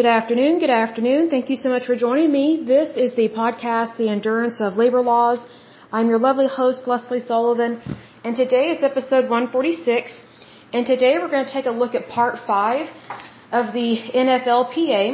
Good afternoon. Good afternoon. Thank you so much for joining me. This is the podcast, The Endurance of Labor Laws. I'm your lovely host, Lesley Sullivan, and today is episode 146. And today we're going to take a look at part five of the NFLPA,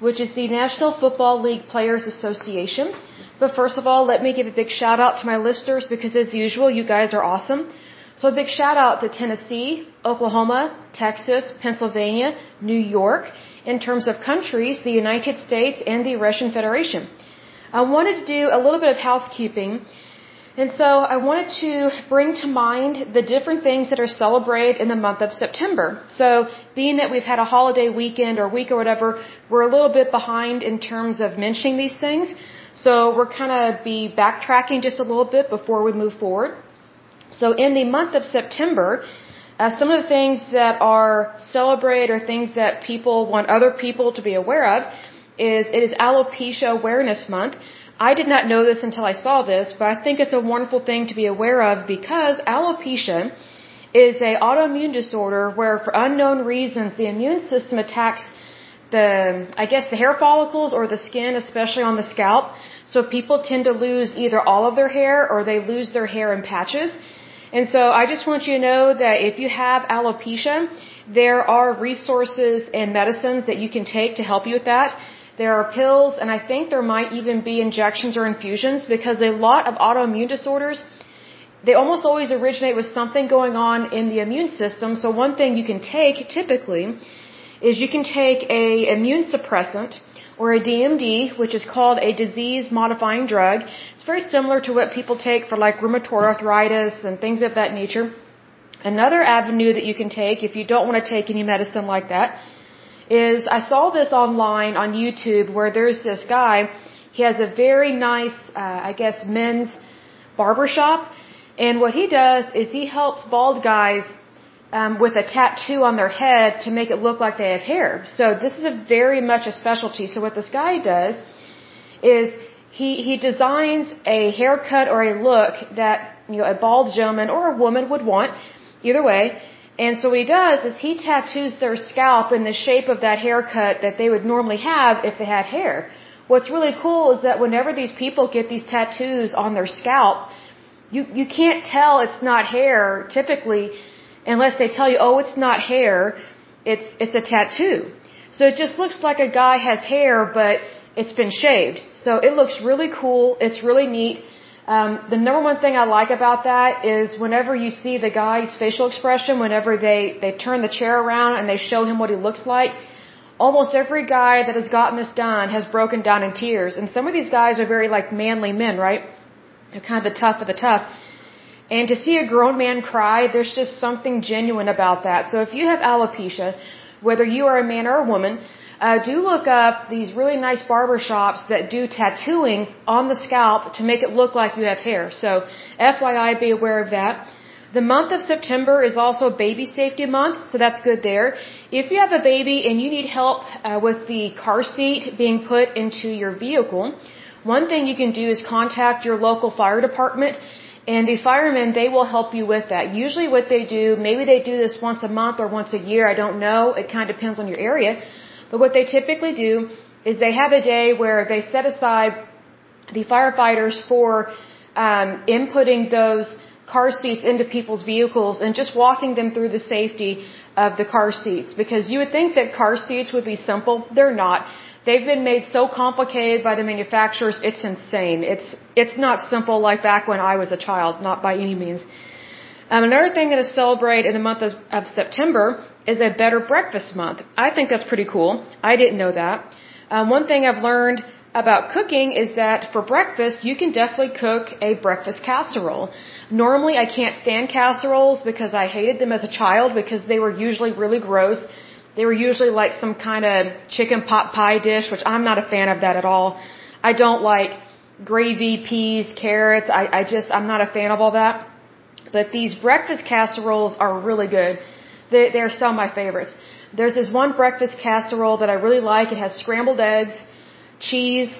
which is the National Football League Players Association. But first of all, let me give a big shout out to my listeners because as usual, you guys are awesome. So a big shout out to Tennessee, Oklahoma, Texas, Pennsylvania, New York, in terms of countries, the United States and the Russian Federation. I wanted to do a little bit of housekeeping. And so I wanted to bring to mind the different things that are celebrated in the month of September. So being that we've had a holiday weekend or week or whatever, we're a little bit behind in terms of mentioning these things. So we're kind of be backtracking just a little bit before we move forward. So in the month of September, uh, some of the things that are celebrated or things that people want other people to be aware of is it is Alopecia Awareness Month. I did not know this until I saw this, but I think it's a wonderful thing to be aware of because alopecia is a autoimmune disorder where for unknown reasons the immune system attacks the I guess the hair follicles or the skin, especially on the scalp. So people tend to lose either all of their hair or they lose their hair in patches. And so I just want you to know that if you have alopecia, there are resources and medicines that you can take to help you with that. There are pills, and I think there might even be injections or infusions because a lot of autoimmune disorders, they almost always originate with something going on in the immune system. So one thing you can take typically is you can take a immune suppressant or a DMD, which is called a disease modifying drug. It's very similar to what people take for like rheumatoid arthritis and things of that nature. Another avenue that you can take if you don't want to take any medicine like that is I saw this online on YouTube where there's this guy. He has a very nice, uh, I guess, men's barber shop. And what he does is he helps bald guys um, with a tattoo on their head to make it look like they have hair. So this is a very much a specialty. So what this guy does is he he designs a haircut or a look that you know a bald gentleman or a woman would want, either way. And so what he does is he tattoos their scalp in the shape of that haircut that they would normally have if they had hair. What's really cool is that whenever these people get these tattoos on their scalp, you you can't tell it's not hair typically unless they tell you, oh, it's not hair, it's, it's a tattoo. So it just looks like a guy has hair, but it's been shaved. So it looks really cool. It's really neat. Um, the number one thing I like about that is whenever you see the guy's facial expression, whenever they, they turn the chair around and they show him what he looks like, almost every guy that has gotten this done has broken down in tears. And some of these guys are very like manly men, right? They're kind of the tough of the tough. And to see a grown man cry, there's just something genuine about that. So if you have alopecia, whether you are a man or a woman, uh, do look up these really nice barber shops that do tattooing on the scalp to make it look like you have hair. So FYI, be aware of that. The month of September is also baby safety month, so that's good there. If you have a baby and you need help uh, with the car seat being put into your vehicle, one thing you can do is contact your local fire department and the firemen, they will help you with that. Usually what they do, maybe they do this once a month or once a year, I don't know. It kind of depends on your area. But what they typically do is they have a day where they set aside the firefighters for um, inputting those car seats into people's vehicles and just walking them through the safety of the car seats. Because you would think that car seats would be simple. They're not. They've been made so complicated by the manufacturers, it's insane. It's, it's not simple like back when I was a child, not by any means. Um, another thing that is celebrated in the month of, of September is a Better Breakfast Month. I think that's pretty cool. I didn't know that. Um, one thing I've learned about cooking is that for breakfast, you can definitely cook a breakfast casserole. Normally, I can't stand casseroles because I hated them as a child because they were usually really gross. They were usually like some kind of chicken pot pie dish, which I'm not a fan of that at all. I don't like gravy, peas, carrots. I, I just, I'm not a fan of all that. But these breakfast casseroles are really good. They, they're some of my favorites. There's this one breakfast casserole that I really like. It has scrambled eggs, cheese,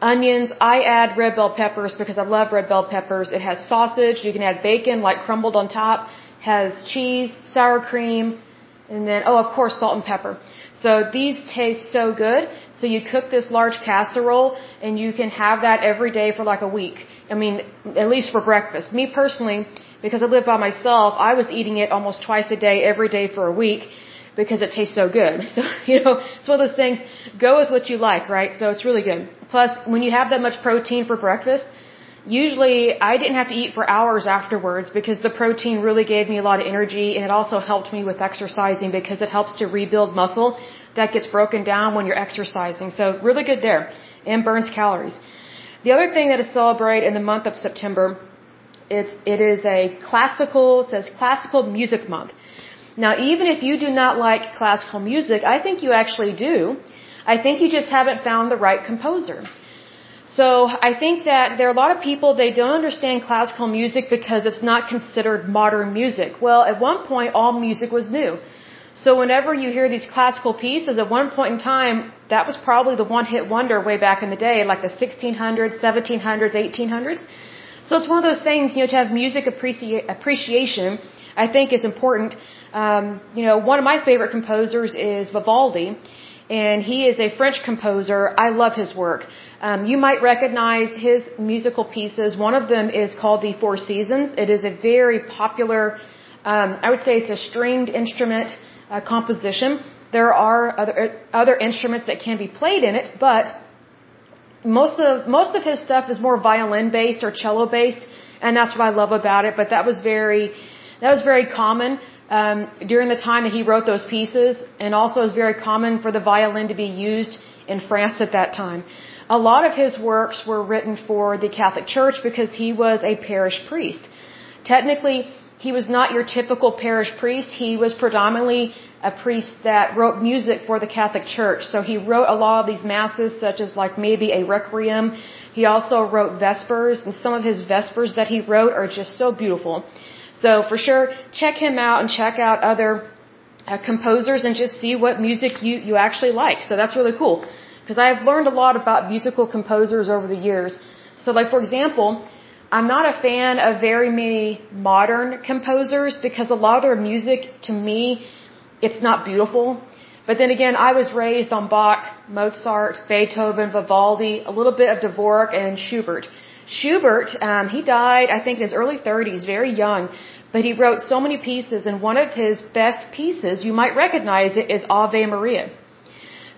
onions. I add red bell peppers because I love red bell peppers. It has sausage. You can add bacon like crumbled on top. Has cheese, sour cream, And then, oh, of course, salt and pepper. So these taste so good. So you cook this large casserole and you can have that every day for like a week. I mean, at least for breakfast. Me personally, because I live by myself, I was eating it almost twice a day, every day for a week because it tastes so good. So, you know, it's one of those things, go with what you like, right? So it's really good. Plus, when you have that much protein for breakfast, usually I didn't have to eat for hours afterwards because the protein really gave me a lot of energy and it also helped me with exercising because it helps to rebuild muscle that gets broken down when you're exercising. So really good there and burns calories. The other thing that is celebrated in the month of September, it's, it is a classical, it says classical music month. Now even if you do not like classical music, I think you actually do. I think you just haven't found the right composer. So I think that there are a lot of people, they don't understand classical music because it's not considered modern music. Well, at one point, all music was new. So whenever you hear these classical pieces, at one point in time, that was probably the one hit wonder way back in the day, like the 1600s, 1700s, 1800s. So it's one of those things, you know, to have music appreci- appreciation, I think is important. Um, you know, one of my favorite composers is Vivaldi and he is a French composer. I love his work. Um, you might recognize his musical pieces. One of them is called The Four Seasons. It is a very popular, um, I would say it's a stringed instrument uh, composition. There are other, other instruments that can be played in it, but most of, most of his stuff is more violin based or cello based, and that's what I love about it, but that was very, that was very common um, during the time that he wrote those pieces, and also is very common for the violin to be used in France at that time. A lot of his works were written for the Catholic Church because he was a parish priest. Technically, he was not your typical parish priest. He was predominantly a priest that wrote music for the Catholic Church. So he wrote a lot of these masses, such as like maybe a requiem. He also wrote vespers, and some of his vespers that he wrote are just so beautiful. So for sure, check him out and check out other uh, composers and just see what music you, you actually like. So that's really cool. Because I've learned a lot about musical composers over the years. So like for example, I'm not a fan of very many modern composers because a lot of their music to me, it's not beautiful. But then again, I was raised on Bach, Mozart, Beethoven, Vivaldi, a little bit of Dvorak and Schubert. Schubert, um, he died, I think, in his early 30s, very young, but he wrote so many pieces, and one of his best pieces, you might recognize it, is Ave Maria.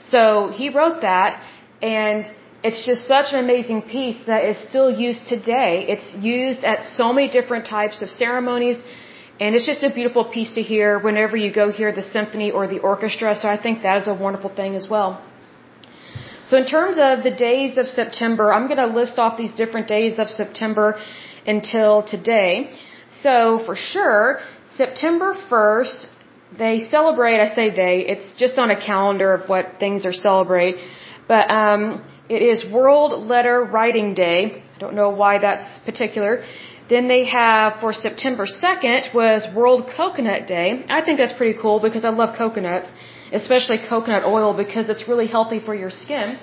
So he wrote that, and it's just such an amazing piece that is still used today. It's used at so many different types of ceremonies, and it's just a beautiful piece to hear whenever you go hear the symphony or the orchestra, so I think that is a wonderful thing as well. So in terms of the days of September, I'm going to list off these different days of September until today. So for sure, September 1st, they celebrate, I say they, it's just on a calendar of what things are celebrated, but um, it is World Letter Writing Day. I don't know why that's particular. Then they have for September 2nd was World Coconut Day. I think that's pretty cool because I love coconuts especially coconut oil because it's really healthy for your skin.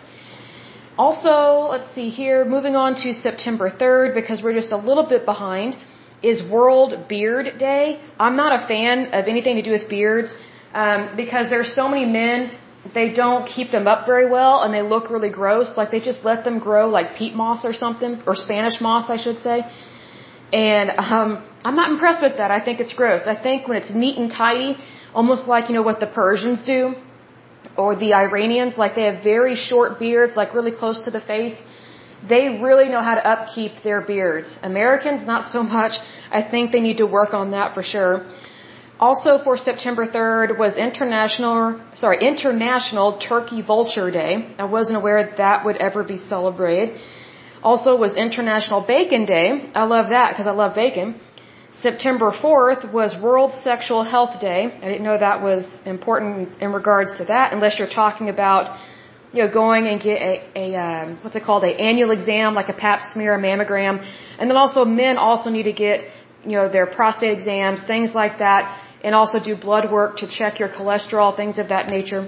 Also, let's see here, moving on to September 3rd because we're just a little bit behind, is World Beard Day. I'm not a fan of anything to do with beards um, because there's so many men, they don't keep them up very well and they look really gross. Like they just let them grow like peat moss or something, or Spanish moss, I should say. And um, I'm not impressed with that. I think it's gross. I think when it's neat and tidy, almost like, you know, what the Persians do or the Iranians, like they have very short beards, like really close to the face. They really know how to upkeep their beards. Americans, not so much. I think they need to work on that for sure. Also for September 3rd was International, sorry, International Turkey Vulture Day. I wasn't aware that would ever be celebrated. Also was International Bacon Day. I love that because I love bacon. September 4th was World Sexual Health Day. I didn't know that was important in regards to that, unless you're talking about, you know, going and get a, a um, what's it called, a annual exam like a Pap smear, a mammogram, and then also men also need to get, you know, their prostate exams, things like that, and also do blood work to check your cholesterol, things of that nature.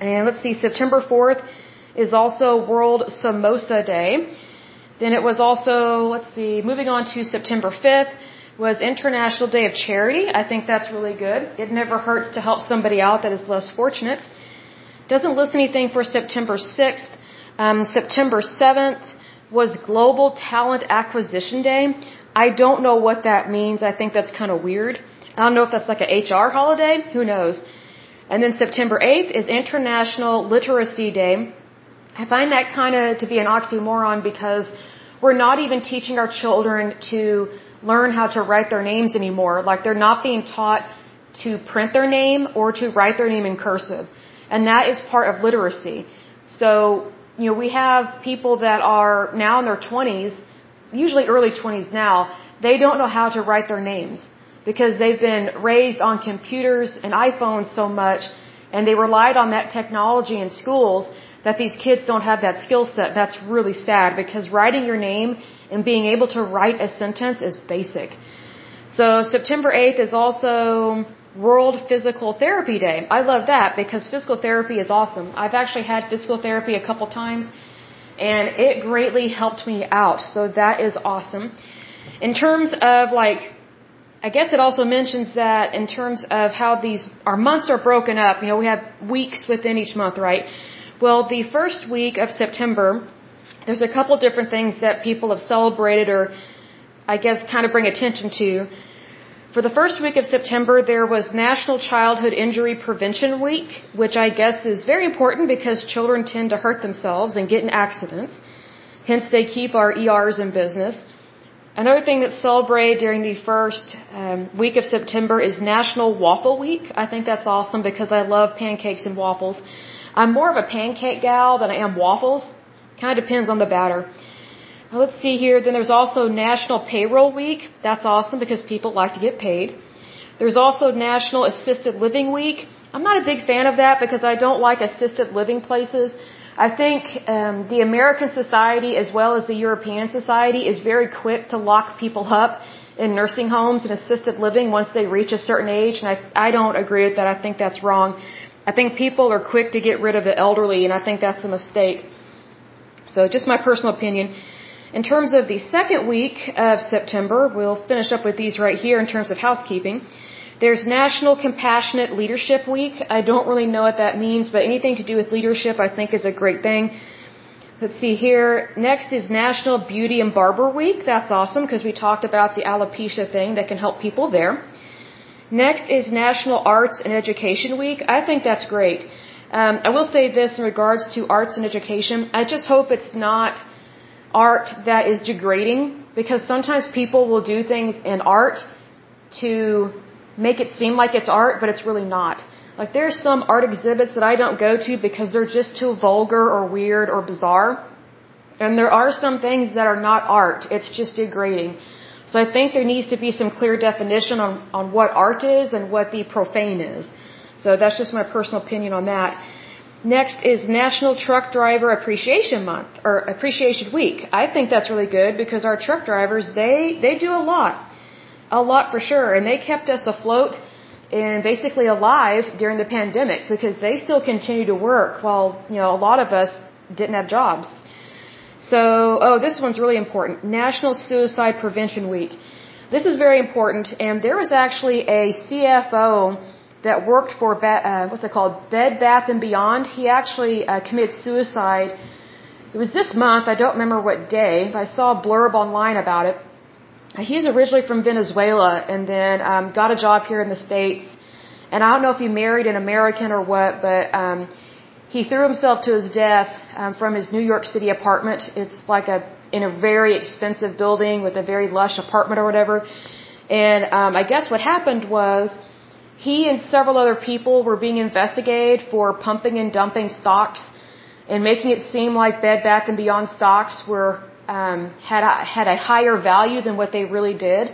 And let's see, September 4th is also World Samosa Day. Then it was also, let's see, moving on to September 5th, was International Day of Charity. I think that's really good. It never hurts to help somebody out that is less fortunate. Doesn't list anything for September 6th. Um, September 7th was Global Talent Acquisition Day. I don't know what that means. I think that's kind of weird. I don't know if that's like a HR holiday. Who knows? And then September 8th is International Literacy Day. I find that kind of to be an oxymoron because we're not even teaching our children to learn how to write their names anymore. Like they're not being taught to print their name or to write their name in cursive. And that is part of literacy. So, you know, we have people that are now in their 20s, usually early 20s now, they don't know how to write their names because they've been raised on computers and iPhones so much and they relied on that technology in schools that these kids don't have that skill set. That's really sad because writing your name and being able to write a sentence is basic. So September 8th is also World Physical Therapy Day. I love that because physical therapy is awesome. I've actually had physical therapy a couple times and it greatly helped me out. So that is awesome. In terms of like I guess it also mentions that in terms of how these our months are broken up, you know, we have weeks within each month, right? Well, the first week of September, there's a couple different things that people have celebrated or I guess kind of bring attention to. For the first week of September, there was National Childhood Injury Prevention Week, which I guess is very important because children tend to hurt themselves and get in accidents. Hence, they keep our ERs in business. Another thing that's celebrated during the first um, week of September is National Waffle Week. I think that's awesome because I love pancakes and waffles. I'm more of a pancake gal than I am waffles. Kind of depends on the batter. Let's see here. Then there's also National Payroll Week. That's awesome because people like to get paid. There's also National Assisted Living Week. I'm not a big fan of that because I don't like assisted living places. I think um, the American society as well as the European society is very quick to lock people up in nursing homes and assisted living once they reach a certain age, and I, I don't agree with that. I think that's wrong. I think people are quick to get rid of the elderly, and I think that's a mistake. So, just my personal opinion. In terms of the second week of September, we'll finish up with these right here in terms of housekeeping. There's National Compassionate Leadership Week. I don't really know what that means, but anything to do with leadership I think is a great thing. Let's see here. Next is National Beauty and Barber Week. That's awesome because we talked about the alopecia thing that can help people there. Next is National Arts and Education Week. I think that's great. Um, I will say this in regards to arts and education. I just hope it's not art that is degrading because sometimes people will do things in art to make it seem like it's art, but it's really not. Like there's some art exhibits that I don't go to because they're just too vulgar or weird or bizarre. And there are some things that are not art. It's just degrading. So I think there needs to be some clear definition on, on what art is and what the profane is. So that's just my personal opinion on that. Next is National Truck Driver Appreciation Month or Appreciation Week. I think that's really good because our truck drivers, they, they do a lot. A lot for sure. And they kept us afloat and basically alive during the pandemic because they still continue to work while, you know, a lot of us didn't have jobs. So, oh, this one's really important. National Suicide Prevention Week. This is very important, and there was actually a CFO that worked for uh, what's it called, Bed Bath and Beyond. He actually uh, committed suicide. It was this month. I don't remember what day. But I saw a blurb online about it. He's originally from Venezuela, and then um, got a job here in the states. And I don't know if he married an American or what, but um, he threw himself to his death um, from his New York City apartment. It's like a in a very expensive building with a very lush apartment or whatever. And um, I guess what happened was he and several other people were being investigated for pumping and dumping stocks and making it seem like Bed Bath and Beyond stocks were um, had a, had a higher value than what they really did.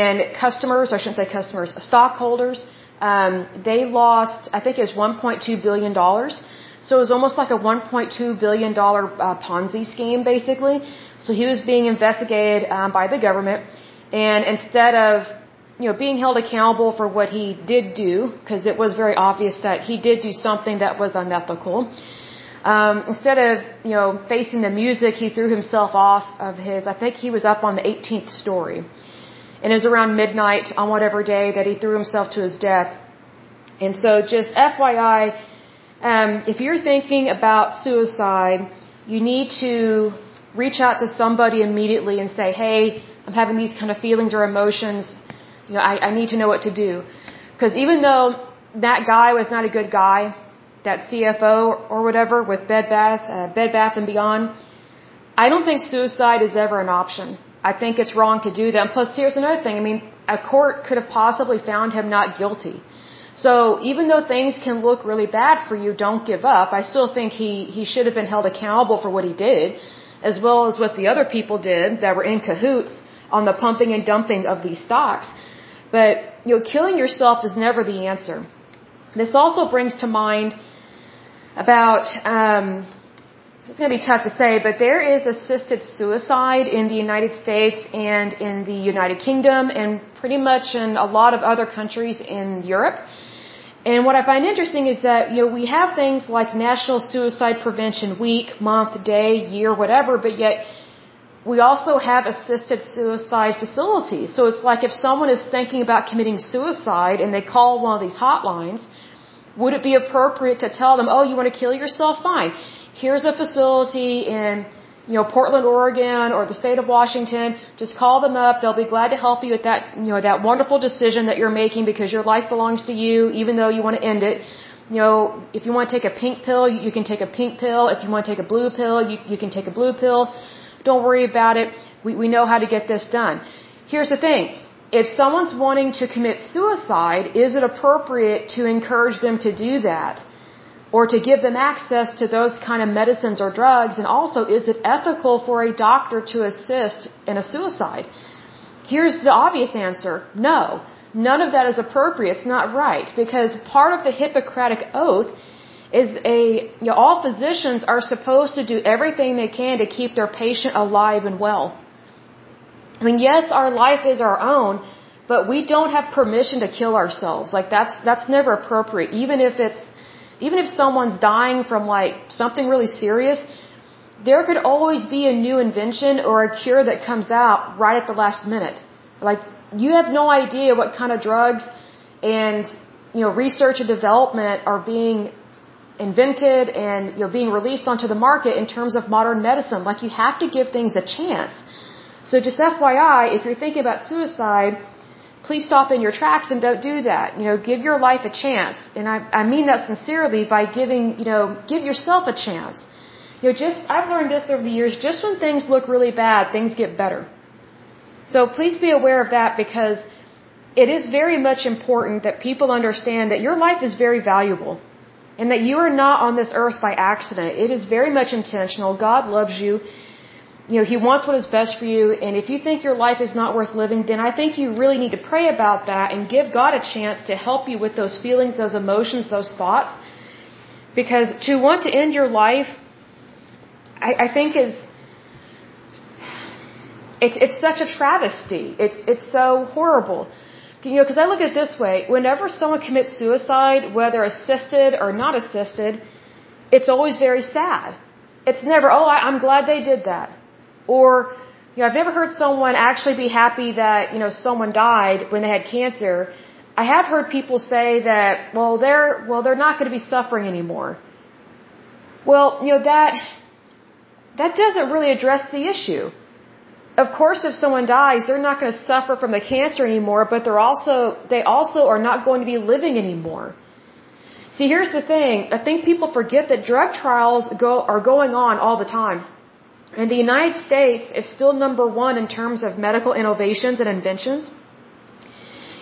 And customers, I shouldn't say customers, stockholders, um, they lost, I think it was 1.2 billion dollars so it was almost like a $1.2 billion uh, Ponzi scheme, basically. So he was being investigated um, by the government, and instead of you know being held accountable for what he did do, because it was very obvious that he did do something that was unethical. Um, instead of you know facing the music, he threw himself off of his. I think he was up on the 18th story, And it was around midnight on whatever day that he threw himself to his death. And so just FYI, um, if you're thinking about suicide, you need to reach out to somebody immediately and say, hey, I'm having these kind of feelings or emotions. You know, I, I need to know what to do. Because even though that guy was not a good guy, that CFO or whatever with Bed Bath, uh, Bed Bath and Beyond, I don't think suicide is ever an option. I think it's wrong to do that. And plus, here's another thing. I mean, a court could have possibly found him not guilty. So even though things can look really bad for you, don't give up. I still think he, he should have been held accountable for what he did, as well as what the other people did that were in cahoots on the pumping and dumping of these stocks. But, you know, killing yourself is never the answer. This also brings to mind about, um, it's going to be tough to say, but there is assisted suicide in the United States and in the United Kingdom and pretty much in a lot of other countries in Europe. And what I find interesting is that, you know, we have things like National Suicide Prevention Week, month, day, year, whatever, but yet we also have assisted suicide facilities. So it's like if someone is thinking about committing suicide and they call one of these hotlines, would it be appropriate to tell them, oh, you want to kill yourself? Fine. Here's a facility in, you know, Portland, Oregon or the state of Washington. Just call them up. They'll be glad to help you with that, you know, that wonderful decision that you're making because your life belongs to you, even though you want to end it. You know, if you want to take a pink pill, you can take a pink pill. If you want to take a blue pill, you, you can take a blue pill. Don't worry about it. We, we know how to get this done. Here's the thing. If someone's wanting to commit suicide, is it appropriate to encourage them to do that? Or to give them access to those kind of medicines or drugs? And also, is it ethical for a doctor to assist in a suicide? Here's the obvious answer. No. None of that is appropriate. It's not right. Because part of the Hippocratic Oath is a, you know, all physicians are supposed to do everything they can to keep their patient alive and well. I mean, yes, our life is our own, but we don't have permission to kill ourselves. Like that's, that's never appropriate. Even if it's, even if someone's dying from like something really serious, there could always be a new invention or a cure that comes out right at the last minute. Like you have no idea what kind of drugs and, you know, research and development are being invented and you know being released onto the market in terms of modern medicine. Like you have to give things a chance. So just FYI, if you're thinking about suicide, please stop in your tracks and don't do that. You know, give your life a chance. And I, I mean that sincerely by giving, you know, give yourself a chance. You know, just, I've learned this over the years, just when things look really bad, things get better. So please be aware of that because it is very much important that people understand that your life is very valuable and that you are not on this earth by accident. It is very much intentional. God loves you. You know, He wants what is best for you. And if you think your life is not worth living, then I think you really need to pray about that and give God a chance to help you with those feelings, those emotions, those thoughts. Because to want to end your life, I, I think is, it, it's such a travesty. It's, it's so horrible. You know, because I look at it this way: whenever someone commits suicide, whether assisted or not assisted, it's always very sad. It's never, oh, I, I'm glad they did that, or you know, I've never heard someone actually be happy that you know someone died when they had cancer. I have heard people say that, well, they're well, they're not going to be suffering anymore. Well, you know that that doesn't really address the issue of course, if someone dies, they're not going to suffer from the cancer anymore, but they're also, they also are not going to be living anymore. See, here's the thing. I think people forget that drug trials go, are going on all the time. And the United States is still number one in terms of medical innovations and inventions.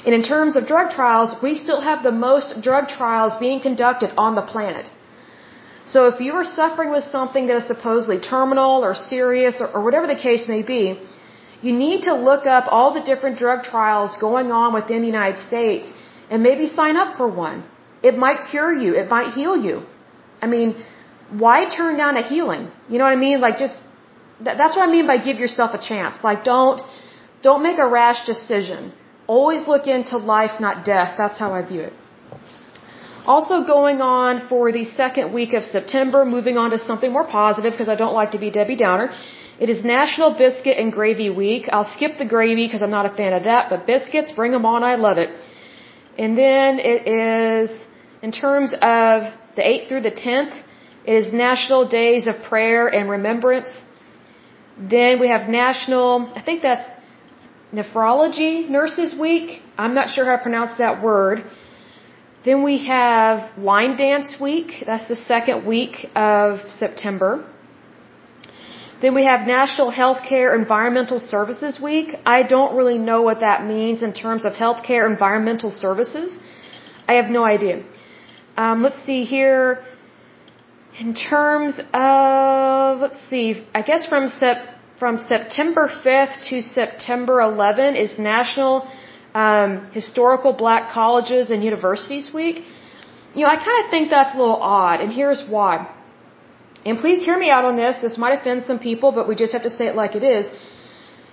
And in terms of drug trials, we still have the most drug trials being conducted on the planet. So if you are suffering with something that is supposedly terminal or serious or, or whatever the case may be, you need to look up all the different drug trials going on within the United States and maybe sign up for one. It might cure you. It might heal you. I mean, why turn down a healing? You know what I mean? Like just, that's what I mean by give yourself a chance. Like don't, don't make a rash decision. Always look into life, not death. That's how I view it. Also going on for the second week of September, moving on to something more positive because I don't like to be Debbie Downer, It is National Biscuit and Gravy Week. I'll skip the gravy because I'm not a fan of that, but biscuits, bring them on. I love it. And then it is, in terms of the 8th through the 10th, it is National Days of Prayer and Remembrance. Then we have National, I think that's Nephrology Nurses Week. I'm not sure how to pronounce that word. Then we have Line Dance Week. That's the second week of September. Then we have National Healthcare Environmental Services Week. I don't really know what that means in terms of healthcare environmental services. I have no idea. Um, let's see here. In terms of, let's see, I guess from Sep- from September 5th to September 11 is National um, Historical Black Colleges and Universities Week. You know, I kind of think that's a little odd, and here's why. And please hear me out on this. This might offend some people, but we just have to say it like it is.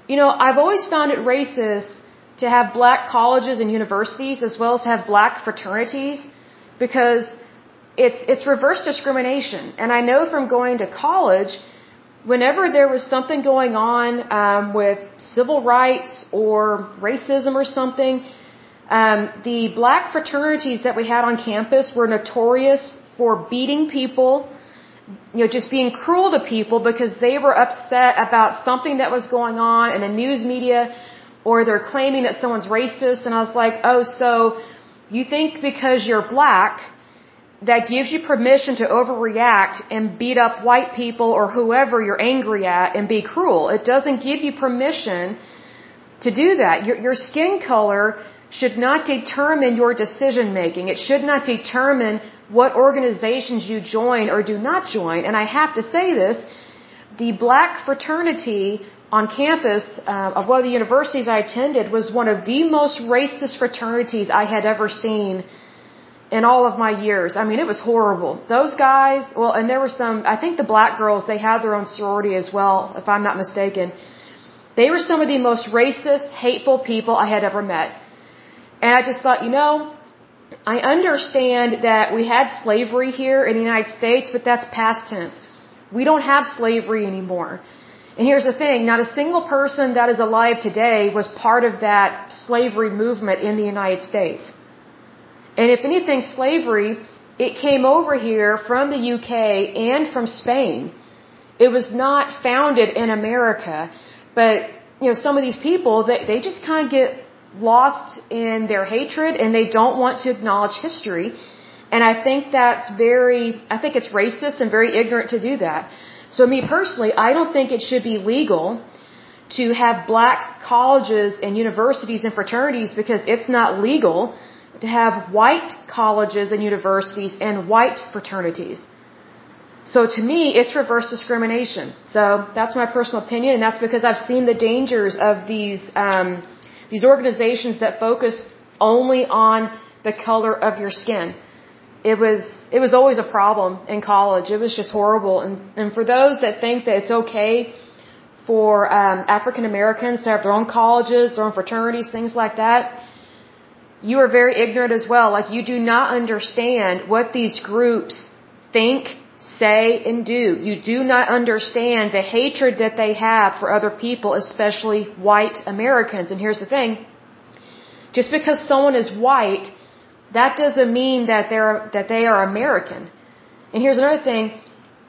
You know, I've always found it racist to have black colleges and universities as well as to have black fraternities because it's it's reverse discrimination. And I know from going to college, whenever there was something going on um, with civil rights or racism or something, um, the black fraternities that we had on campus were notorious for beating people, you know, just being cruel to people because they were upset about something that was going on in the news media or they're claiming that someone's racist. And I was like, oh, so you think because you're black that gives you permission to overreact and beat up white people or whoever you're angry at and be cruel. It doesn't give you permission to do that. Your, your skin color should not determine your decision making. It should not determine what organizations you join or do not join. And I have to say this, the black fraternity on campus uh, of one of the universities I attended was one of the most racist fraternities I had ever seen in all of my years. I mean, it was horrible. Those guys, well, and there were some, I think the black girls, they had their own sorority as well, if I'm not mistaken. They were some of the most racist, hateful people I had ever met. And I just thought, you know, I understand that we had slavery here in the United States, but that's past tense. We don't have slavery anymore. And here's the thing, not a single person that is alive today was part of that slavery movement in the United States. And if anything, slavery, it came over here from the UK and from Spain. It was not founded in America, but you know, some of these people, they, they just kind of get lost in their hatred and they don't want to acknowledge history. And I think that's very, I think it's racist and very ignorant to do that. So me personally, I don't think it should be legal to have black colleges and universities and fraternities because it's not legal to have white colleges and universities and white fraternities. So to me, it's reverse discrimination. So that's my personal opinion, and that's because I've seen the dangers of these um, these organizations that focus only on the color of your skin. It was it was always a problem in college. It was just horrible. And and for those that think that it's okay for um, African Americans to have their own colleges, their own fraternities, things like that you are very ignorant as well. Like you do not understand what these groups think, say, and do. You do not understand the hatred that they have for other people, especially white Americans. And here's the thing. Just because someone is white, that doesn't mean that they're, that they are American. And here's another thing.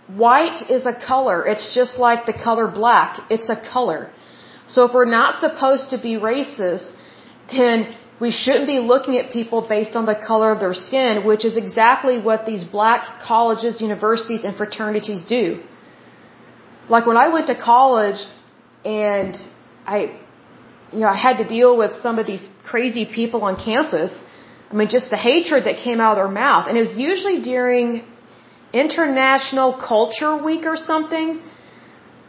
White is a color. It's just like the color black. It's a color. So if we're not supposed to be racist, then we shouldn't be looking at people based on the color of their skin, which is exactly what these black colleges, universities, and fraternities do. Like when I went to college and I, you know, I had to deal with some of these crazy people on campus. I mean, just the hatred that came out of their mouth. And it was usually during International Culture Week or something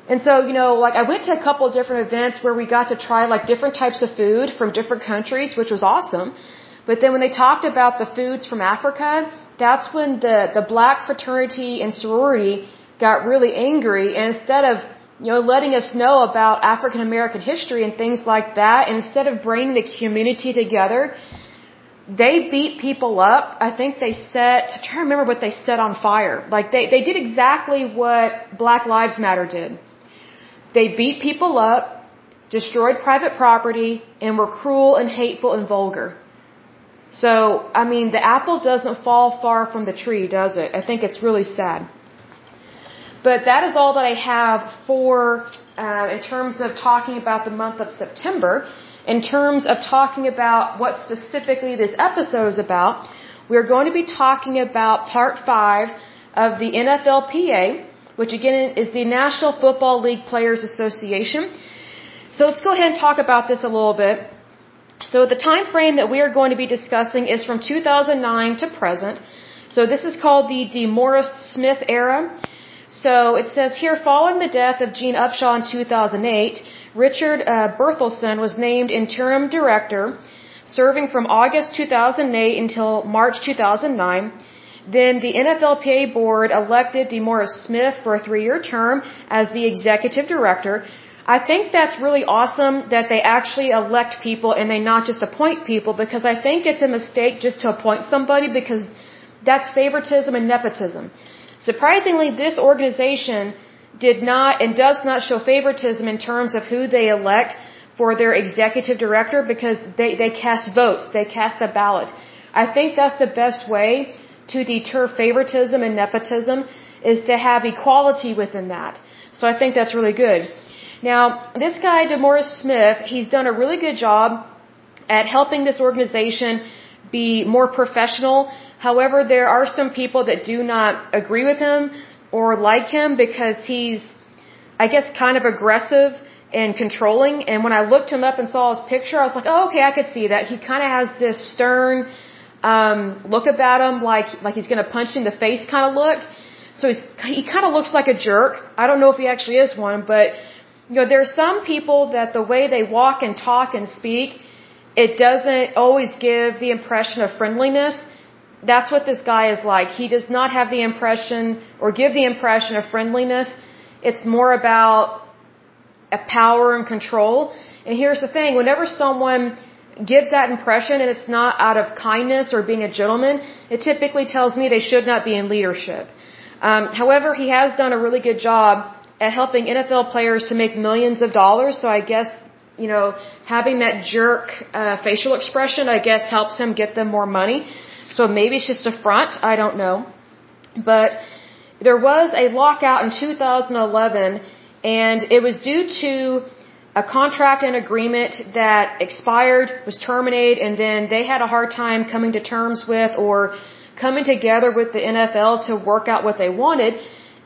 and so, you know, like I went to a couple different events where we got to try like different types of food from different countries, which was awesome. But then when they talked about the foods from Africa, that's when the, the black fraternity and sorority got really angry. And instead of, you know, letting us know about African American history and things like that, and instead of bringing the community together, they beat people up. I think they set, I'm trying to remember what they set on fire. Like they, they did exactly what Black Lives Matter did They beat people up, destroyed private property, and were cruel and hateful and vulgar. So, I mean, the apple doesn't fall far from the tree, does it? I think it's really sad. But that is all that I have for, uh, in terms of talking about the month of September. In terms of talking about what specifically this episode is about, we're going to be talking about part five of the NFLPA, which again is the National Football League Players Association. So let's go ahead and talk about this a little bit. So the time frame that we are going to be discussing is from 2009 to present. So this is called the DeMaurice Smith era. So it says here, following the death of Gene Upshaw in 2008, Richard uh, Berthelsen was named interim director, serving from August 2008 until March 2009. Then the NFLPA board elected DeMaurice Smith for a three-year term as the executive director. I think that's really awesome that they actually elect people and they not just appoint people because I think it's a mistake just to appoint somebody because that's favoritism and nepotism. Surprisingly, this organization did not and does not show favoritism in terms of who they elect for their executive director because they, they cast votes, they cast a ballot. I think that's the best way to deter favoritism and nepotism is to have equality within that. So I think that's really good. Now, this guy, DeMaurice Smith, he's done a really good job at helping this organization be more professional. However, there are some people that do not agree with him or like him because he's, I guess, kind of aggressive and controlling. And when I looked him up and saw his picture, I was like, oh, okay, I could see that. He kind of has this stern um, look about him, like like he's going to punch you in the face kind of look. So he's he kind of looks like a jerk. I don't know if he actually is one, but you know, there are some people that the way they walk and talk and speak, it doesn't always give the impression of friendliness. That's what this guy is like. He does not have the impression or give the impression of friendliness. It's more about a power and control. And here's the thing, whenever someone gives that impression and it's not out of kindness or being a gentleman, it typically tells me they should not be in leadership. Um, however, he has done a really good job at helping NFL players to make millions of dollars. So I guess, you know, having that jerk uh, facial expression, I guess, helps him get them more money. So maybe it's just a front. I don't know. But there was a lockout in 2011, and it was due to a contract and agreement that expired, was terminated, and then they had a hard time coming to terms with or coming together with the NFL to work out what they wanted.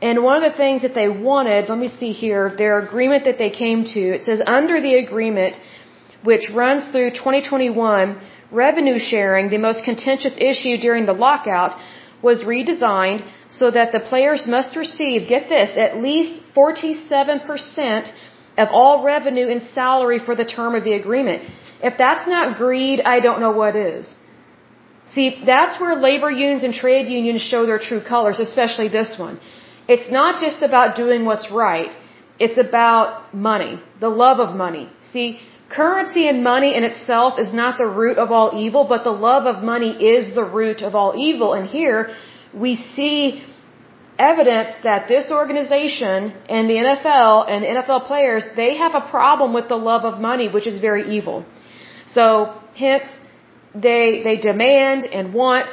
And one of the things that they wanted, let me see here, their agreement that they came to, it says under the agreement, which runs through 2021, revenue sharing, the most contentious issue during the lockout, was redesigned so that the players must receive, get this, at least 47% of all revenue and salary for the term of the agreement. If that's not greed, I don't know what is. See, that's where labor unions and trade unions show their true colors, especially this one. It's not just about doing what's right. It's about money, the love of money. See, currency and money in itself is not the root of all evil, but the love of money is the root of all evil. And here we see evidence that this organization and the NFL and the NFL players, they have a problem with the love of money, which is very evil. So, hence, they, they demand and want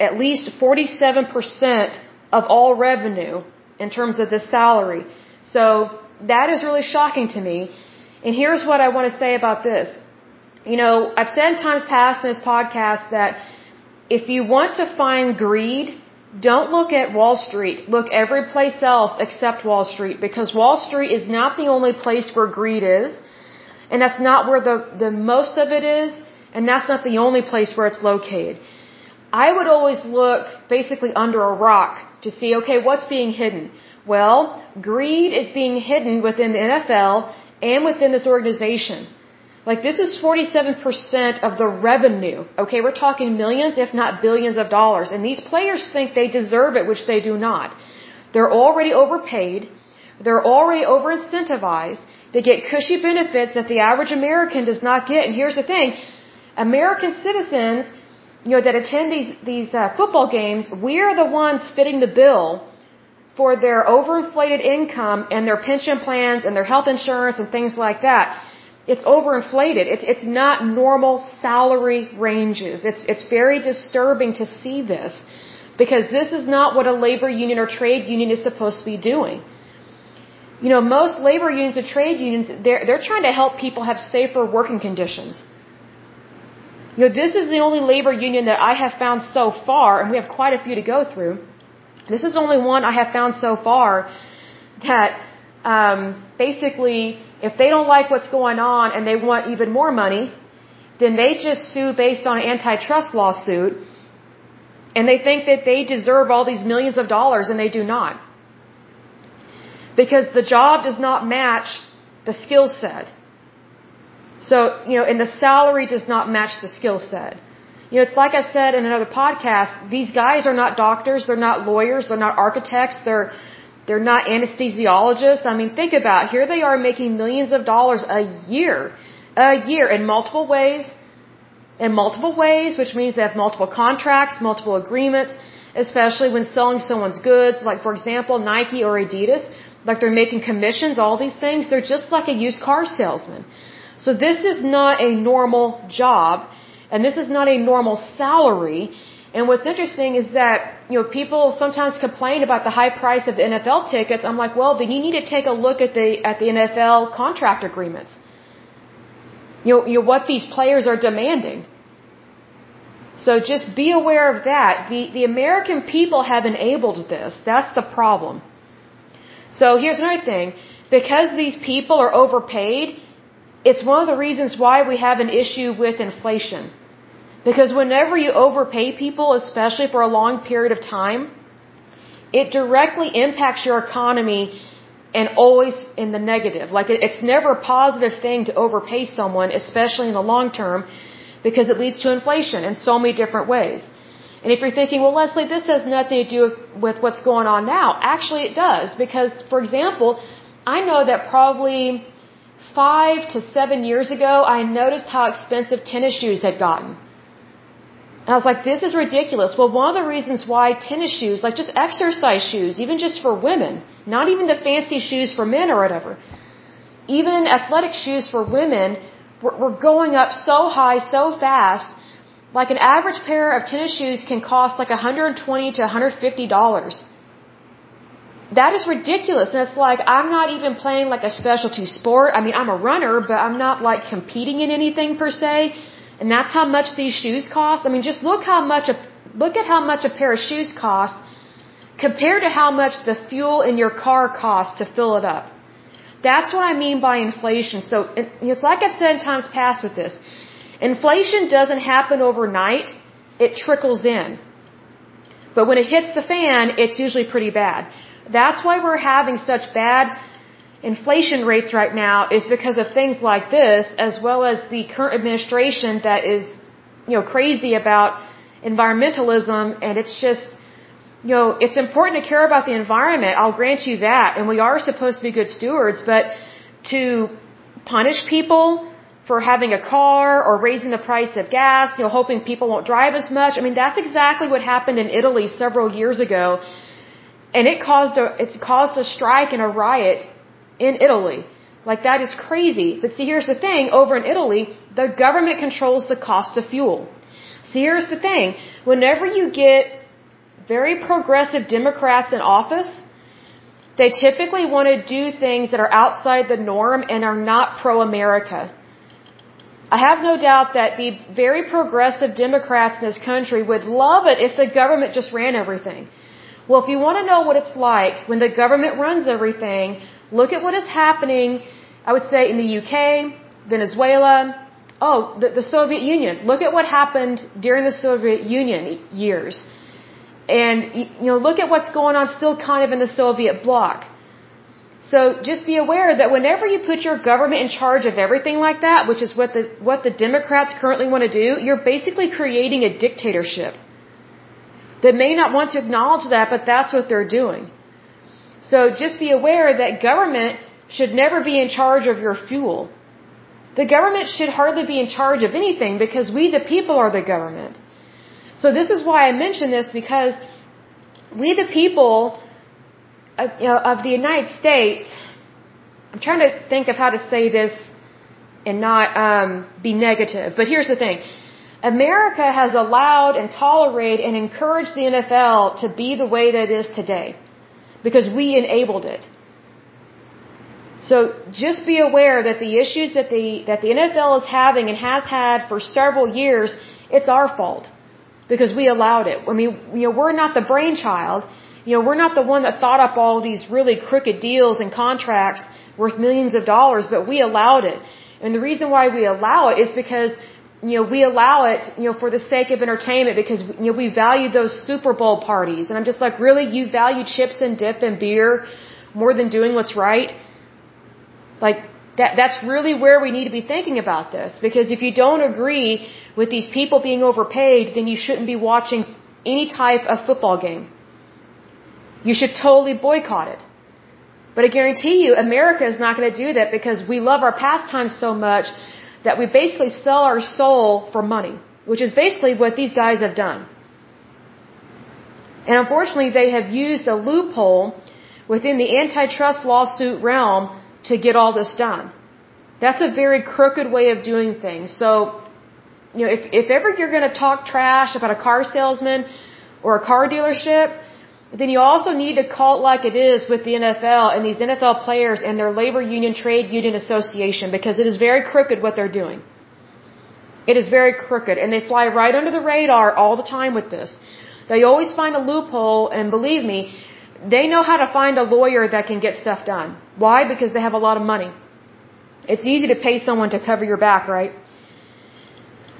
at least 47% of all revenue in terms of the salary. So that is really shocking to me. And here's what I want to say about this. You know, I've said in times past in this podcast that if you want to find greed, don't look at Wall Street. Look every place else except Wall Street because Wall Street is not the only place where greed is. And that's not where the, the most of it is. And that's not the only place where it's located. I would always look basically under a rock to see, okay, what's being hidden? Well, greed is being hidden within the NFL and within this organization. Like this is 47% of the revenue. Okay, we're talking millions, if not billions of dollars. And these players think they deserve it, which they do not. They're already overpaid. They're already over incentivized. They get cushy benefits that the average American does not get. And here's the thing. American citizens you know, that attend these, these uh, football games, we're the ones fitting the bill for their overinflated income and their pension plans and their health insurance and things like that. It's overinflated. It's, it's not normal salary ranges. It's, it's very disturbing to see this because this is not what a labor union or trade union is supposed to be doing. You know, most labor unions or trade unions, they're, they're trying to help people have safer working conditions. You know, this is the only labor union that I have found so far, and we have quite a few to go through. This is the only one I have found so far that um, basically, if they don't like what's going on and they want even more money, then they just sue based on an antitrust lawsuit, and they think that they deserve all these millions of dollars, and they do not. Because the job does not match the skill set. So, you know, and the salary does not match the skill set. You know, it's like I said in another podcast, these guys are not doctors, they're not lawyers, they're not architects, they're they're not anesthesiologists. I mean, think about it. here they are making millions of dollars a year, a year in multiple ways, in multiple ways, which means they have multiple contracts, multiple agreements, especially when selling someone's goods, like for example, Nike or Adidas, like they're making commissions, all these things, they're just like a used car salesman. So this is not a normal job, and this is not a normal salary. And what's interesting is that, you know, people sometimes complain about the high price of the NFL tickets. I'm like, well, then you need to take a look at the, at the NFL contract agreements. You know, you know, what these players are demanding. So just be aware of that. The, the American people have enabled this. That's the problem. So here's another thing. Because these people are overpaid, it's one of the reasons why we have an issue with inflation. Because whenever you overpay people, especially for a long period of time, it directly impacts your economy and always in the negative. Like it's never a positive thing to overpay someone, especially in the long term, because it leads to inflation in so many different ways. And if you're thinking, well, Lesley, this has nothing to do with what's going on now, actually it does. Because, for example, I know that probably five to seven years ago, I noticed how expensive tennis shoes had gotten. And I was like, this is ridiculous. Well, one of the reasons why tennis shoes, like just exercise shoes, even just for women, not even the fancy shoes for men or whatever, even athletic shoes for women were, were going up so high, so fast. Like an average pair of tennis shoes can cost like 120 to 150 dollars that is ridiculous. And it's like, I'm not even playing like a specialty sport. I mean, I'm a runner, but I'm not like competing in anything per se. And that's how much these shoes cost. I mean, just look how much a, look at how much a pair of shoes cost compared to how much the fuel in your car costs to fill it up. That's what I mean by inflation. So it's like I've said in times past with this. Inflation doesn't happen overnight. It trickles in. But when it hits the fan, it's usually pretty bad. That's why we're having such bad inflation rates right now is because of things like this, as well as the current administration that is, you know, crazy about environmentalism and it's just, you know, it's important to care about the environment. I'll grant you that. And we are supposed to be good stewards, but to punish people for having a car or raising the price of gas, you know, hoping people won't drive as much. I mean, that's exactly what happened in Italy several years ago and it caused a it's caused a strike and a riot in Italy. Like that is crazy. But see here's the thing, over in Italy, the government controls the cost of fuel. See here's the thing, whenever you get very progressive Democrats in office, they typically want to do things that are outside the norm and are not pro-America. I have no doubt that the very progressive Democrats in this country would love it if the government just ran everything. Well, if you want to know what it's like when the government runs everything, look at what is happening, I would say in the UK, Venezuela, oh, the, the Soviet Union. Look at what happened during the Soviet Union years. And, you know, look at what's going on still kind of in the Soviet bloc. So just be aware that whenever you put your government in charge of everything like that, which is what the, what the Democrats currently want to do, you're basically creating a dictatorship. They may not want to acknowledge that, but that's what they're doing. So just be aware that government should never be in charge of your fuel. The government should hardly be in charge of anything because we, the people, are the government. So this is why I mention this because we, the people, uh, you know, of the United States, I'm trying to think of how to say this and not um, be negative. But here's the thing. America has allowed and tolerated and encouraged the NFL to be the way that it is today because we enabled it. So just be aware that the issues that the that the NFL is having and has had for several years, it's our fault because we allowed it. I mean, you know, we're not the brainchild. You know, we're not the one that thought up all these really crooked deals and contracts worth millions of dollars, but we allowed it. And the reason why we allow it is because you know, we allow it, you know, for the sake of entertainment because, you know, we value those Super Bowl parties. And I'm just like, really? You value chips and dip and beer more than doing what's right? Like, that, that's really where we need to be thinking about this. Because if you don't agree with these people being overpaid, then you shouldn't be watching any type of football game. You should totally boycott it. But I guarantee you, America is not going to do that because we love our pastimes so much that we basically sell our soul for money, which is basically what these guys have done. And unfortunately, they have used a loophole within the antitrust lawsuit realm to get all this done. That's a very crooked way of doing things. So, you know, if, if ever you're going to talk trash about a car salesman or a car dealership, then you also need to call it like it is with the NFL and these NFL players and their labor union trade union association because it is very crooked what they're doing. It is very crooked and they fly right under the radar all the time with this. They always find a loophole and believe me, they know how to find a lawyer that can get stuff done. Why? Because they have a lot of money. It's easy to pay someone to cover your back, right?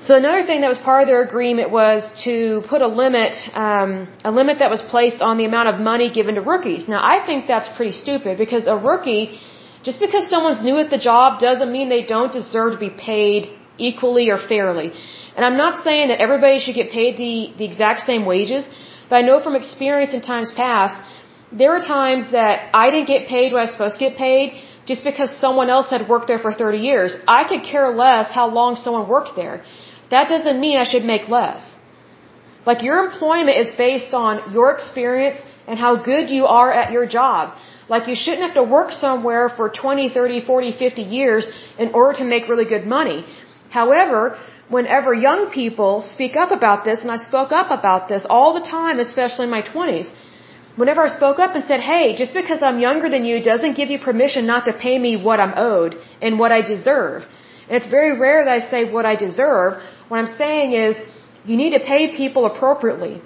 So another thing that was part of their agreement was to put a limit, um, a limit that was placed on the amount of money given to rookies. Now I think that's pretty stupid because a rookie, just because someone's new at the job doesn't mean they don't deserve to be paid equally or fairly. And I'm not saying that everybody should get paid the, the exact same wages, but I know from experience in times past, there are times that I didn't get paid what I was supposed to get paid just because someone else had worked there for 30 years. I could care less how long someone worked there that doesn't mean I should make less. Like your employment is based on your experience and how good you are at your job. Like you shouldn't have to work somewhere for 20, 30, 40, 50 years in order to make really good money. However, whenever young people speak up about this, and I spoke up about this all the time, especially in my 20s, whenever I spoke up and said, hey, just because I'm younger than you doesn't give you permission not to pay me what I'm owed and what I deserve. And it's very rare that I say what I deserve. What I'm saying is, you need to pay people appropriately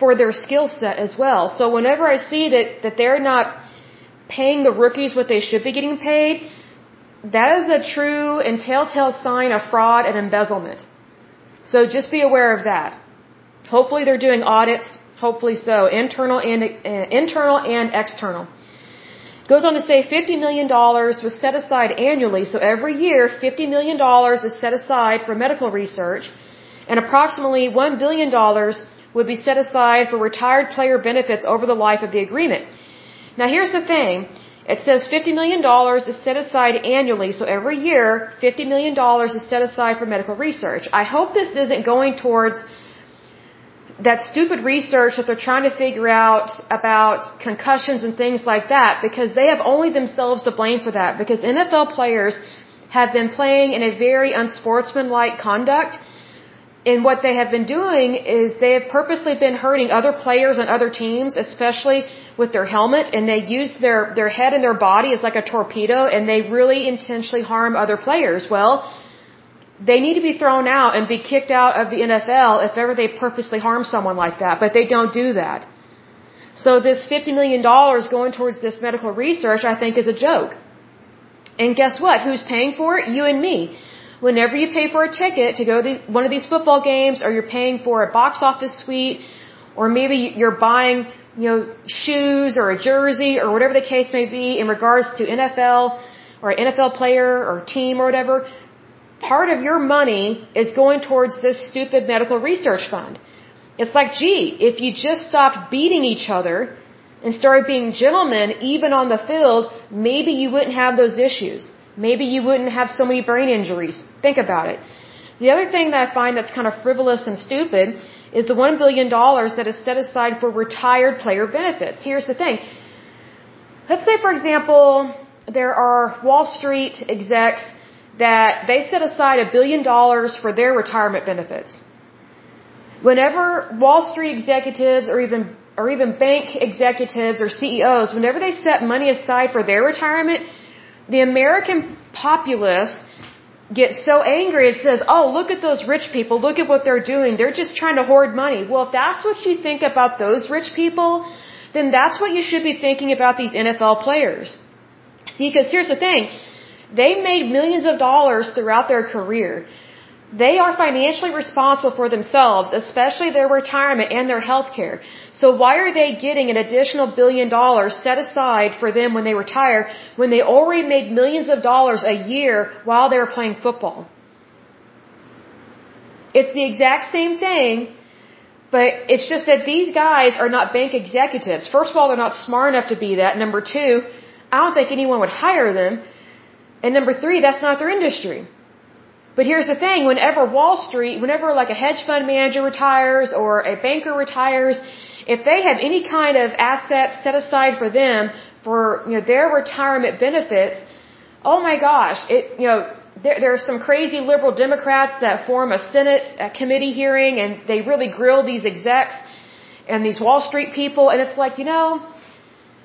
for their skill set as well. So whenever I see that, that they're not paying the rookies what they should be getting paid, that is a true and telltale sign of fraud and embezzlement. So just be aware of that. Hopefully they're doing audits. Hopefully so, internal and uh, internal and external. Goes on to say $50 million was set aside annually, so every year $50 million is set aside for medical research, and approximately $1 billion would be set aside for retired player benefits over the life of the agreement. Now here's the thing. It says $50 million is set aside annually, so every year $50 million is set aside for medical research. I hope this isn't going towards that stupid research that they're trying to figure out about concussions and things like that because they have only themselves to blame for that because NFL players have been playing in a very unsportsmanlike conduct and what they have been doing is they have purposely been hurting other players on other teams, especially with their helmet, and they use their, their head and their body as like a torpedo, and they really intentionally harm other players. Well, they need to be thrown out and be kicked out of the NFL if ever they purposely harm someone like that, but they don't do that. So this $50 million going towards this medical research, I think, is a joke. And guess what? Who's paying for it? You and me. Whenever you pay for a ticket to go to one of these football games, or you're paying for a box office suite, or maybe you're buying, you know, shoes or a jersey or whatever the case may be in regards to NFL or an NFL player or team or whatever, part of your money is going towards this stupid medical research fund. It's like, gee, if you just stopped beating each other and started being gentlemen even on the field, maybe you wouldn't have those issues. Maybe you wouldn't have so many brain injuries. Think about it. The other thing that I find that's kind of frivolous and stupid is the $1 billion that is set aside for retired player benefits. Here's the thing. let's say, for example, there are Wall Street execs that they set aside a billion dollars for their retirement benefits. Whenever Wall Street executives or even or even bank executives or CEOs, whenever they set money aside for their retirement, the American populace gets so angry it says, "Oh, look at those rich people. Look at what they're doing. They're just trying to hoard money." Well, if that's what you think about those rich people, then that's what you should be thinking about these NFL players. See, because here's the thing. They made millions of dollars throughout their career. They are financially responsible for themselves, especially their retirement and their health care. So why are they getting an additional billion dollars set aside for them when they retire when they already made millions of dollars a year while they were playing football? It's the exact same thing, but it's just that these guys are not bank executives. First of all, they're not smart enough to be that. Number two, I don't think anyone would hire them. And number three, that's not their industry. But here's the thing, whenever Wall Street, whenever like a hedge fund manager retires or a banker retires, if they have any kind of assets set aside for them for, you know, their retirement benefits, oh my gosh, it, you know, there, there are some crazy liberal Democrats that form a Senate a committee hearing and they really grill these execs and these Wall Street people and it's like, you know,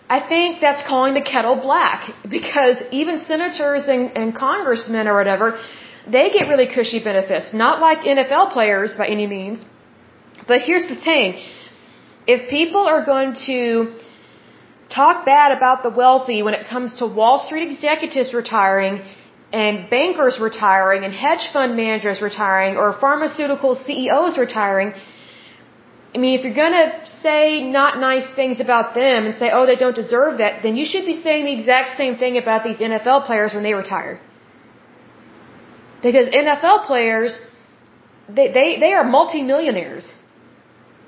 I think that's calling the kettle black because even senators and, and congressmen or whatever, they get really cushy benefits, not like NFL players by any means. But here's the thing. If people are going to talk bad about the wealthy when it comes to Wall Street executives retiring and bankers retiring and hedge fund managers retiring or pharmaceutical CEOs retiring, I mean, if you're going to say not nice things about them and say, oh, they don't deserve that, then you should be saying the exact same thing about these NFL players when they retire. Because NFL players, they, they, they are multimillionaires.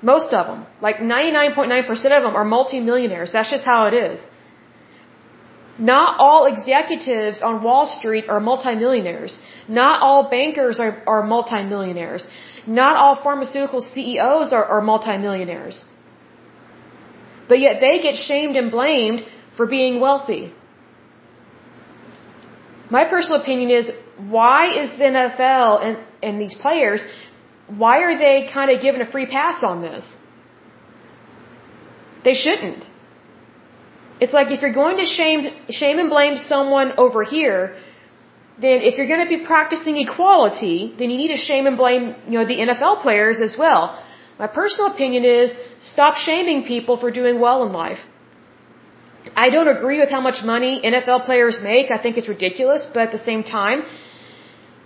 Most of them. Like 99.9% of them are multimillionaires. That's just how it is. Not all executives on Wall Street are multimillionaires. Not all bankers are, are multimillionaires. Not all pharmaceutical CEOs are, are multimillionaires. But yet they get shamed and blamed for being wealthy. My personal opinion is why is the NFL and, and these players, why are they kind of given a free pass on this? They shouldn't. It's like if you're going to shame, shame and blame someone over here, then if you're going to be practicing equality, then you need to shame and blame, you know, the NFL players as well. My personal opinion is stop shaming people for doing well in life. I don't agree with how much money NFL players make. I think it's ridiculous, but at the same time,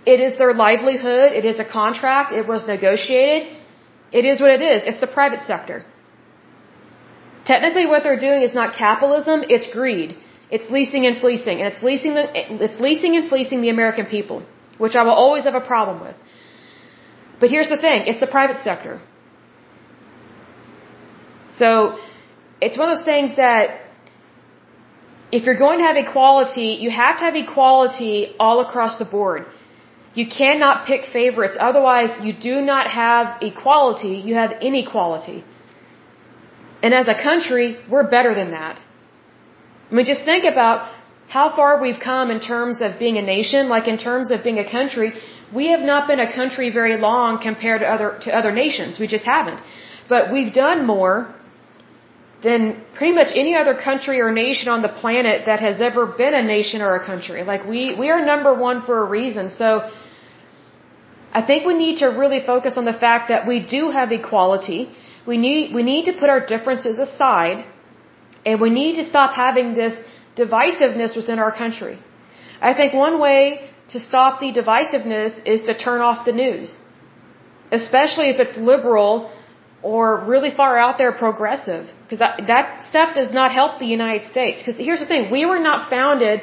it is their livelihood. It is a contract. It was negotiated. It is what it is. It's the private sector. Technically, what they're doing is not capitalism. It's greed. It's leasing and fleecing, and it's leasing the, it's leasing and fleecing the American people, which I will always have a problem with. But here's the thing: it's the private sector. So, it's one of those things that if you're going to have equality, you have to have equality all across the board. You cannot pick favorites. Otherwise, you do not have equality, you have inequality. And as a country, we're better than that. I mean, just think about how far we've come in terms of being a nation, like in terms of being a country. We have not been a country very long compared to other, to other nations. We just haven't. But we've done more than pretty much any other country or nation on the planet that has ever been a nation or a country. Like we, we are number one for a reason. So, I think we need to really focus on the fact that we do have equality. We need, we need to put our differences aside and we need to stop having this divisiveness within our country. I think one way to stop the divisiveness is to turn off the news. Especially if it's liberal or really far out there progressive. Because that, that stuff does not help the United States. Because here's the thing, we were not founded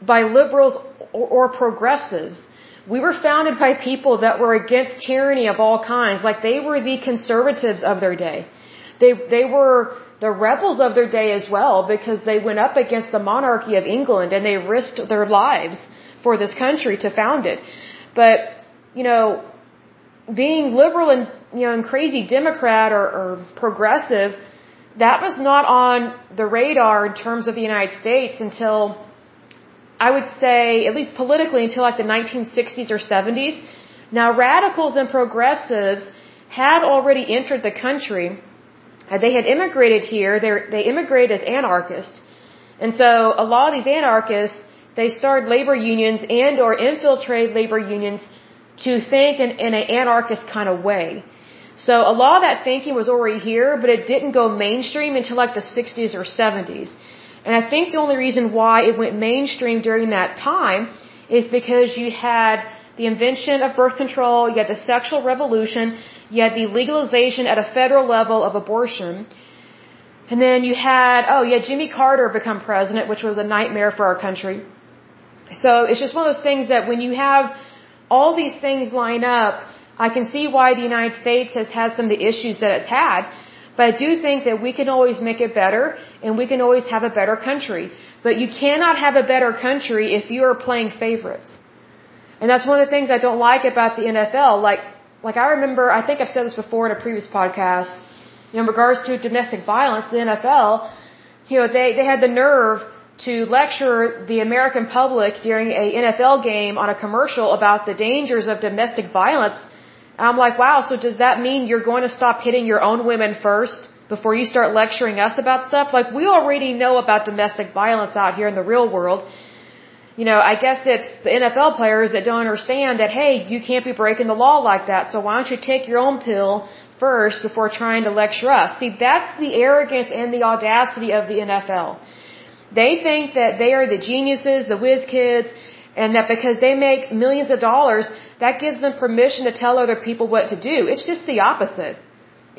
by liberals or, or progressives. We were founded by people that were against tyranny of all kinds. Like they were the conservatives of their day. They, they were the rebels of their day as well because they went up against the monarchy of England and they risked their lives for this country to found it. But, you know, being liberal and, you know, and crazy Democrat or, or progressive that was not on the radar in terms of the United States until I would say, at least politically, until like the 1960s or 70s. Now, radicals and progressives had already entered the country. Uh, they had immigrated here. They're, they immigrated as anarchists. And so a lot of these anarchists, they started labor unions and or infiltrated labor unions to think in, in an anarchist kind of way. So a lot of that thinking was already here, but it didn't go mainstream until like the 60s or 70s. And I think the only reason why it went mainstream during that time is because you had the invention of birth control, you had the sexual revolution, you had the legalization at a federal level of abortion, and then you had, oh, had Jimmy Carter become president, which was a nightmare for our country. So it's just one of those things that when you have all these things line up, I can see why the United States has had some of the issues that it's had. But I do think that we can always make it better and we can always have a better country. But you cannot have a better country if you are playing favorites. And that's one of the things I don't like about the NFL. Like, like I remember, I think I've said this before in a previous podcast, you know, in regards to domestic violence, the NFL, you know, they, they had the nerve to lecture the American public during a NFL game on a commercial about the dangers of domestic violence I'm like, wow, so does that mean you're going to stop hitting your own women first before you start lecturing us about stuff? Like, we already know about domestic violence out here in the real world. You know, I guess it's the NFL players that don't understand that, hey, you can't be breaking the law like that, so why don't you take your own pill first before trying to lecture us? See, that's the arrogance and the audacity of the NFL. They think that they are the geniuses, the whiz kids, and that because they make millions of dollars, that gives them permission to tell other people what to do. It's just the opposite.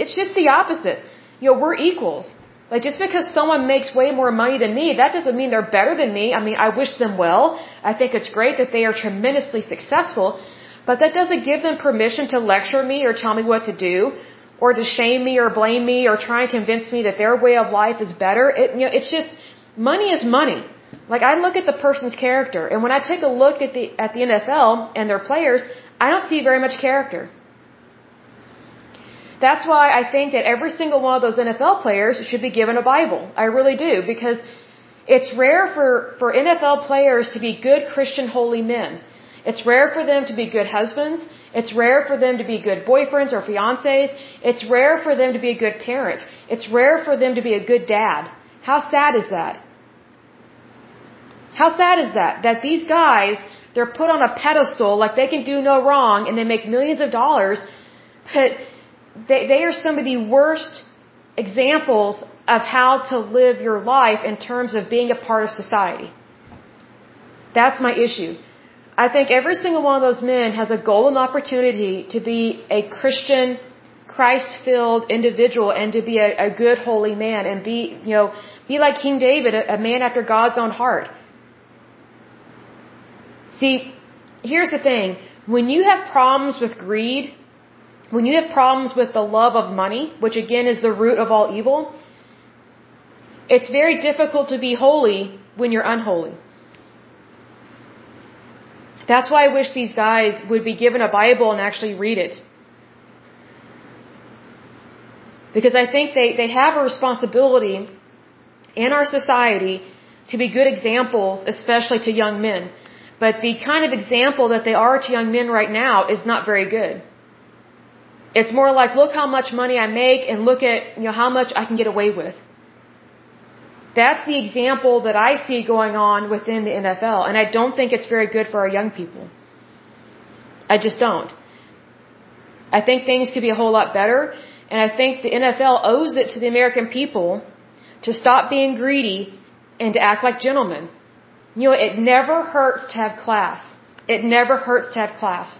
It's just the opposite. You know, we're equals. Like just because someone makes way more money than me, that doesn't mean they're better than me. I mean, I wish them well. I think it's great that they are tremendously successful, but that doesn't give them permission to lecture me or tell me what to do or to shame me or blame me or try and convince me that their way of life is better. It, you know, it's just money is money. Like I look at the person's character, and when I take a look at the at the NFL and their players, I don't see very much character. That's why I think that every single one of those NFL players should be given a Bible. I really do because it's rare for for NFL players to be good Christian holy men. It's rare for them to be good husbands. It's rare for them to be good boyfriends or fiancés. It's rare for them to be a good parent. It's rare for them to be a good dad. How sad is that? How sad is that? That these guys, they're put on a pedestal like they can do no wrong and they make millions of dollars, but they, they are some of the worst examples of how to live your life in terms of being a part of society. That's my issue. I think every single one of those men has a golden opportunity to be a Christian, Christ-filled individual and to be a, a good, holy man and be, you know, be like King David, a, a man after God's own heart. See, here's the thing. When you have problems with greed, when you have problems with the love of money, which again is the root of all evil, it's very difficult to be holy when you're unholy. That's why I wish these guys would be given a Bible and actually read it. Because I think they, they have a responsibility in our society to be good examples, especially to young men. But the kind of example that they are to young men right now is not very good. It's more like, look how much money I make and look at, you know, how much I can get away with. That's the example that I see going on within the NFL, and I don't think it's very good for our young people. I just don't. I think things could be a whole lot better, and I think the NFL owes it to the American people to stop being greedy and to act like gentlemen. You know, it never hurts to have class. It never hurts to have class.